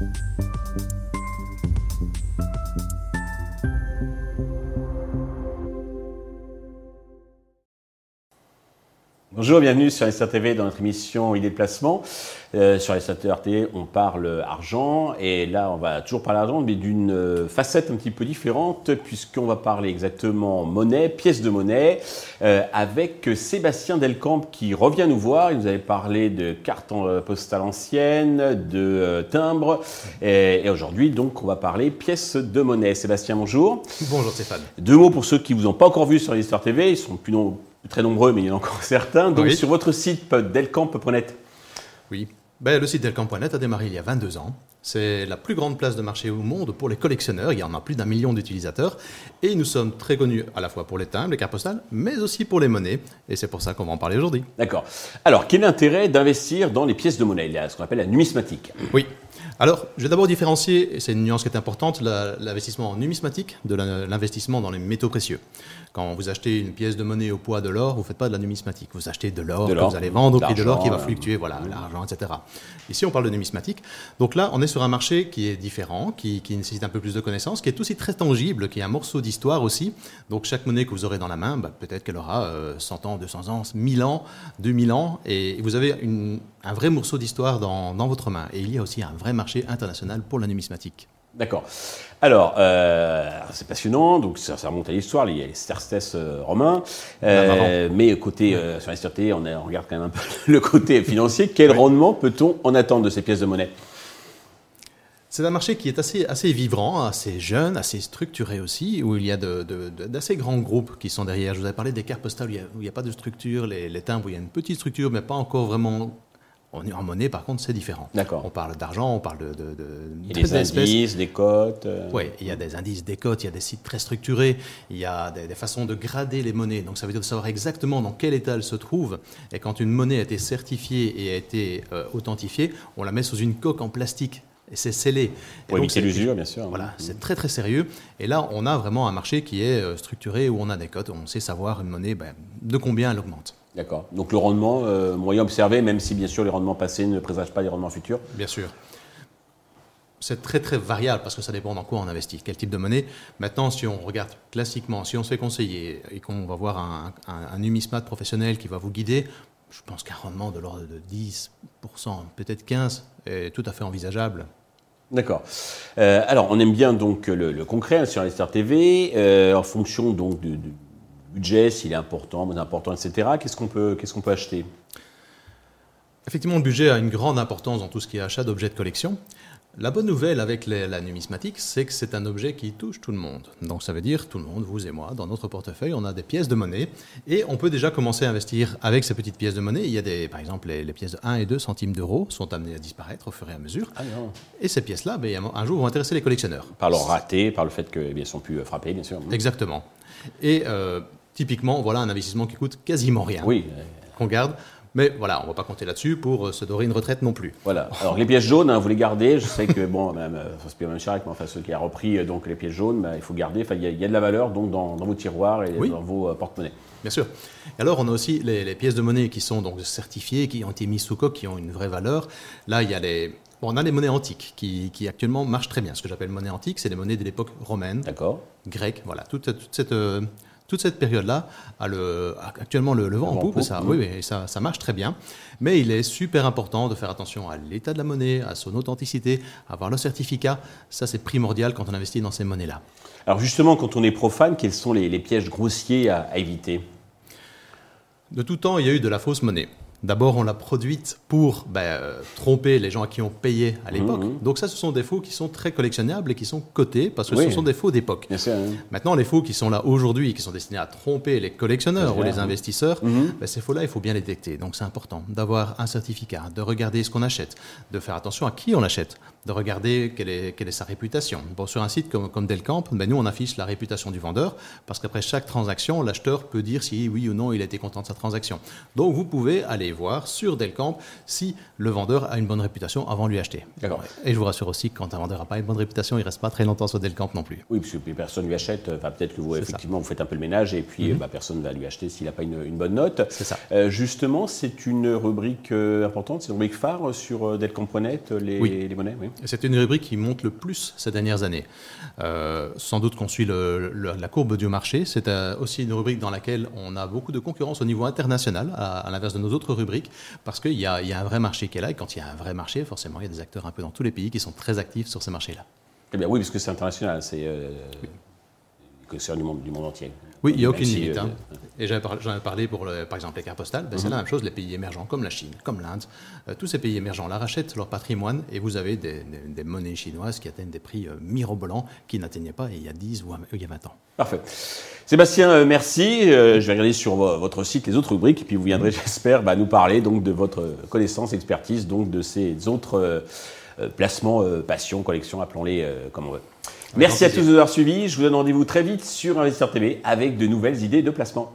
you Bonjour, bienvenue sur SR TV dans notre émission Idées de placement. Euh, sur SR TV, on parle argent et là, on va toujours parler argent, mais d'une euh, facette un petit peu différente puisqu'on va parler exactement monnaie, pièces de monnaie, euh, avec Sébastien Delcamp qui revient nous voir. Il nous avait parlé de cartes postales anciennes, de timbres et, et aujourd'hui, donc, on va parler pièces de monnaie. Sébastien, bonjour. Bonjour Stéphane. Deux mots pour ceux qui vous ont pas encore vu sur l'Histoire TV. Ils sont plus nombreux très nombreux, mais il y en a encore certains. Donc sur votre site delcamp.net. Oui, ben, le site delcamp.net a démarré il y a 22 ans. C'est la plus grande place de marché au monde pour les collectionneurs. Il y en a plus d'un million d'utilisateurs. Et nous sommes très connus à la fois pour les timbres, les cartes postales, mais aussi pour les monnaies. Et c'est pour ça qu'on va en parler aujourd'hui. D'accord. Alors, quel est l'intérêt d'investir dans les pièces de monnaie? Il y a ce qu'on appelle la numismatique. Oui. Alors, je vais d'abord différencier, et c'est une nuance qui est importante, l'investissement en numismatique de l'investissement dans les métaux précieux. Quand vous achetez une pièce de monnaie au poids de l'or, vous ne faites pas de la numismatique. Vous achetez de l'or que vous allez vendre au prix de l'or qui va fluctuer, voilà, l'argent, etc. Ici, on parle de numismatique. Donc là, on est sur un marché qui est différent, qui, nécessite un peu plus de connaissanmes, qui est aussi très tangible, qui est un morceau d'histoire aussi. Donc chaque monnaie que vous aurez dans la main, bah, peut-être qu'elle aura 100 euh, ans, 200 ans, 1000 ans, 2000 ans, et vous avez un vrai morceau d'histoire dans, dans votre main. Et il y a aussi un vrai marché international pour la numismatique. D'accord. Alors, euh, c'est passionnant, donc ça, remonte à l'histoire, il y a les Cerces euh, romains, euh, mais côté, sur la sûreté, on, on, regarde quand même un peu le côté financier. Quel rendement peut-on en attendre de ces pièces de monnaie? C'est un marché qui est assez, assez vivant, assez jeune, assez structuré aussi, où il y a d'assez grands groupes qui sont derrière. Je vous avais parlé des cartes postales où il n'y a, pas de structure, les, les timbres où il y a une petite structure, mais pas encore vraiment en monnaie, par contre, c'est différent. D'accord. On parle d'argent, on parle de. de, il y a des indices, des cotes. Euh. Oui, il y a des indices, des cotes, il y a des sites très structurés, il y a des, façons de grader les monnaies. Donc ça veut dire de savoir exactement dans quel état elle se trouve. Et quand une monnaie a été certifiée et a été euh, authentifiée, on la met sous une coque en plastique et c'est scellé. Pour éviter l'usure, bien sûr. Voilà, c'est très très sérieux. Et là, on a vraiment un marché qui est euh, structuré où on a des cotes, on sait savoir une monnaie ben, de combien elle augmente. D'accord. Donc le rendement euh, moyen observé, même si bien sûr les rendements passés ne présagent pas les rendements futurs Bien sûr. C'est très très variable parce que ça dépend dans quoi on investit, quel type de monnaie. Maintenant, si on regarde classiquement, si on se fait conseiller et qu'on va voir un, un, numismate professionnel qui va vous guider, je pense qu'un rendement de l'ordre de 10%, peut-être 15%, est tout à fait envisageable. D'accord. Euh, alors, on aime bien donc le, concret hein, sur Star TV, euh, en fonction donc de budget, s'il est important, moins important, etc. Qu'est-ce qu'on peut, qu'est-ce qu'on peut acheter? Effectivement, le budget a une grande importance dans tout ce qui est achat d'objets de collection. La bonne nouvelle avec la numismatique, c'est que c'est un objet qui touche tout le monde. Donc ça veut dire tout le monde, vous et moi, dans notre portefeuille, on a des pièces de monnaie et on peut déjà commencer à investir avec ces petites pièces de monnaie. Il y a des, par exemple, les, pièces de 1 et 2 centimes d'euros sont amenées à disparaître au fur et à mesure. Ah et ces pièces-là, ben, un jour, vont intéresser les collectionneurs. Par leur raté, par le fait qu'elles eh sont plus frappées, bien sûr. Exactement. Et euh, Typiquement, voilà un investissement qui coûte quasiment rien. Oui. Qu'on garde. Mais voilà, on ne va pas compter là-dessus pour euh, se dorer une retraite non plus. Voilà. Alors les pièces jaunes, hein, vous les gardez. Je sais que bon, même, euh, paye même cher avec enfin, ceux qui a repris euh, donc les pièces jaunes, bah, il faut garder. Enfin, il y, a de la valeur donc dans, vos tiroirs et dans vos porte-monnaies. Bien sûr. Et alors, on a aussi les, pièces de monnaie qui sont donc certifiées, qui ont été mises sous coque, qui ont une vraie valeur. Là, il y a les, Bon, on a les monnaies antiques qui, qui actuellement marchent très bien. Ce que j'appelle monnaie antique, c'est les monnaies de l'époque romaine, grecque, voilà, toute, toute cette, toute cette période-là a le, actuellement le, vent en poupe, ça, oui, oui, ça, ça, marche très bien. Mais il est super important de faire attention à l'état de la monnaie, à son authenticité, à avoir le certificat. Ça, c'est primordial quand on investit dans ces monnaies-là. Alors justement, quand on est profane, quels sont les, pièges grossiers à éviter? De tout temps, il y a eu de la fausse monnaie. D'abord, on l'a produite pour ben, euh, tromper les gens à qui on payait à l'époque. Mmh, mmh. Donc ça, ce sont des faux qui sont très collectionnables et qui sont cotés parce que ce sont des faux d'époque. Maintenant, les faux qui sont là aujourd'hui, qui sont destinés à tromper les collectionneurs ou les investisseurs, mmh. ben, ces faux-là, il faut bien les détecter. Donc c'est important d'avoir un certificat, de regarder ce qu'on achète, de faire attention à qui on achète, de regarder quelle est, quelle est sa réputation. Bon, sur un site comme, comme Delcamp, ben, nous, on affiche la réputation du vendeur parce qu'après chaque transaction, l'acheteur peut dire si oui ou non il a été content de sa transaction. Donc vous pouvez aller voir sur Delcamp si le vendeur a une bonne réputation avant de lui acheter. Et je vous rassure aussi que quand un vendeur n'a pas une bonne réputation, il ne reste pas très longtemps sur Delcamp non plus. Oui, parce que personne lui achète. Enfin, peut-être que vous, effectivement, vous faites un peu le ménage et puis bah, personne ne va lui acheter s'il n'a pas une, bonne note. C'est ça. Euh, justement, c'est une rubrique euh, importante, c'est une rubrique phare sur euh, Delcamp.net, les, les monnaies. Oui. C'est une rubrique qui monte le plus ces dernières années. sans doute qu'on suit le, la courbe du marché. C'est aussi une rubrique dans laquelle on a beaucoup de concurrence au niveau international, à, l'inverse de nos autres rubriques, parce qu'il y, y, a un vrai marché qui est là. Et quand il y a un vrai marché, forcément, il y a des acteurs un peu dans tous les pays qui sont très actifs sur ce marché-là. Eh bien oui, parce que c'est international, c'est euh, du monde, du monde entier. Oui, il n'y a aucune limite. Euh, hein. Et j'en ai parlé pour, par exemple, les cartes postales. Ben, C'est la mhm. même chose, les pays émergents comme la Chine, comme l'Inde. Euh, tous ces pays émergents là rachètent leur patrimoine et vous avez des, monnaies chinoises qui atteignent des prix euh, mirobolants qui n'atteignaient pas il y a 10 ou il y a 20 ans. Parfait. Sébastien, euh, merci. je vais regarder sur votre site les autres rubriques et puis vous viendrez, j'espère, bah, nous parler donc, de votre connaissance, expertise donc, de ces autres placements, passions, collections, appelons-les comme on veut. Merci à tous de nous avoir suivis. Je vous donne rendez-vous très vite sur Investisseur TV avec de nouvelles idées de placement.